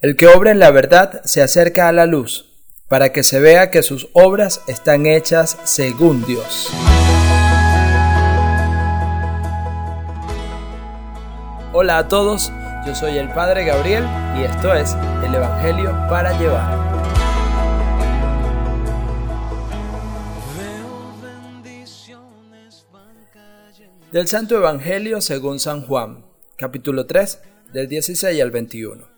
El que obra en la verdad se acerca a la luz, para que se vea que sus obras están hechas según Dios. Hola a todos, yo soy el Padre Gabriel y esto es el Evangelio para llevar. Del Santo Evangelio según San Juan, capítulo 3, del 16 al 21.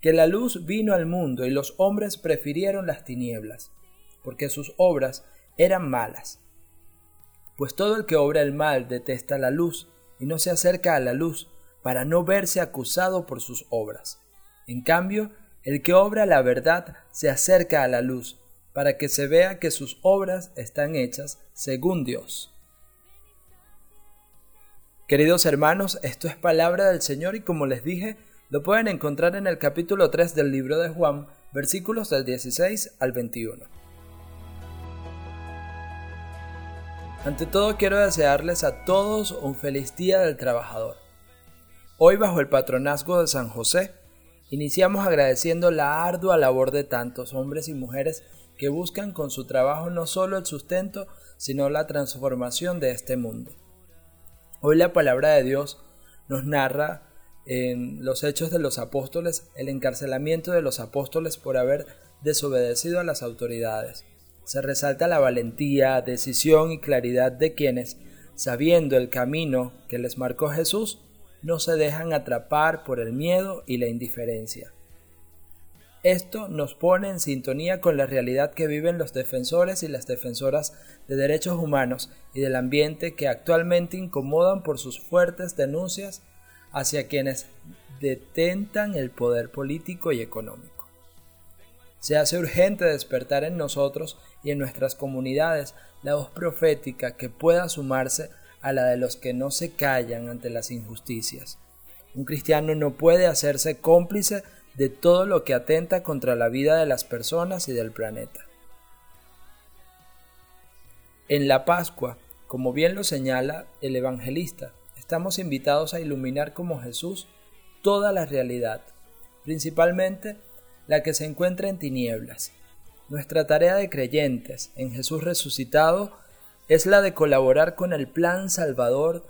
que la luz vino al mundo y los hombres prefirieron las tinieblas, porque sus obras eran malas. Pues todo el que obra el mal detesta la luz y no se acerca a la luz para no verse acusado por sus obras. En cambio, el que obra la verdad se acerca a la luz para que se vea que sus obras están hechas según Dios. Queridos hermanos, esto es palabra del Señor y como les dije, lo pueden encontrar en el capítulo 3 del libro de Juan, versículos del 16 al 21. Ante todo quiero desearles a todos un feliz día del trabajador. Hoy bajo el patronazgo de San José, iniciamos agradeciendo la ardua labor de tantos hombres y mujeres que buscan con su trabajo no solo el sustento, sino la transformación de este mundo. Hoy la palabra de Dios nos narra en los hechos de los apóstoles el encarcelamiento de los apóstoles por haber desobedecido a las autoridades. Se resalta la valentía, decisión y claridad de quienes, sabiendo el camino que les marcó Jesús, no se dejan atrapar por el miedo y la indiferencia. Esto nos pone en sintonía con la realidad que viven los defensores y las defensoras de derechos humanos y del ambiente que actualmente incomodan por sus fuertes denuncias hacia quienes detentan el poder político y económico. Se hace urgente despertar en nosotros y en nuestras comunidades la voz profética que pueda sumarse a la de los que no se callan ante las injusticias. Un cristiano no puede hacerse cómplice de todo lo que atenta contra la vida de las personas y del planeta. En la Pascua, como bien lo señala el evangelista, estamos invitados a iluminar como Jesús toda la realidad, principalmente la que se encuentra en tinieblas. Nuestra tarea de creyentes en Jesús resucitado es la de colaborar con el plan salvador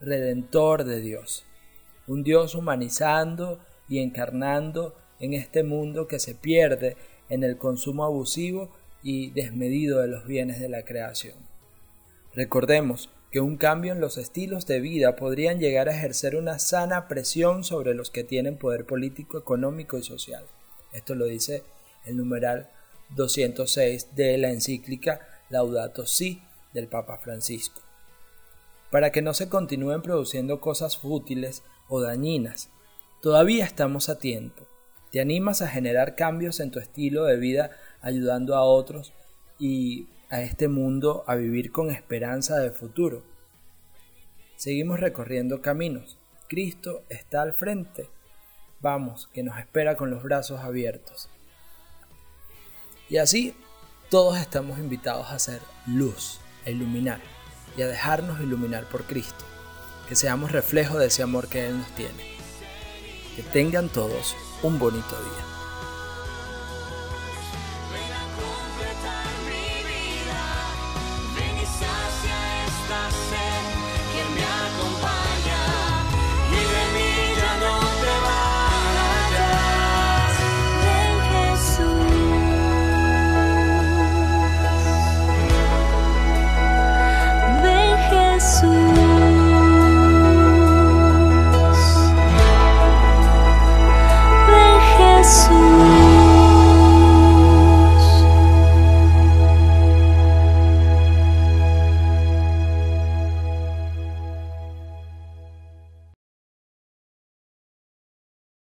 redentor de Dios, un Dios humanizando y encarnando en este mundo que se pierde en el consumo abusivo y desmedido de los bienes de la creación. Recordemos que un cambio en los estilos de vida podrían llegar a ejercer una sana presión sobre los que tienen poder político, económico y social. Esto lo dice el numeral 206 de la encíclica Laudato Si del Papa Francisco. Para que no se continúen produciendo cosas fútiles o dañinas, todavía estamos a tiempo. Te animas a generar cambios en tu estilo de vida ayudando a otros y a este mundo a vivir con esperanza de futuro. Seguimos recorriendo caminos. Cristo está al frente. Vamos, que nos espera con los brazos abiertos. Y así todos estamos invitados a ser luz, a iluminar y a dejarnos iluminar por Cristo. Que seamos reflejo de ese amor que Él nos tiene. Que tengan todos un bonito día.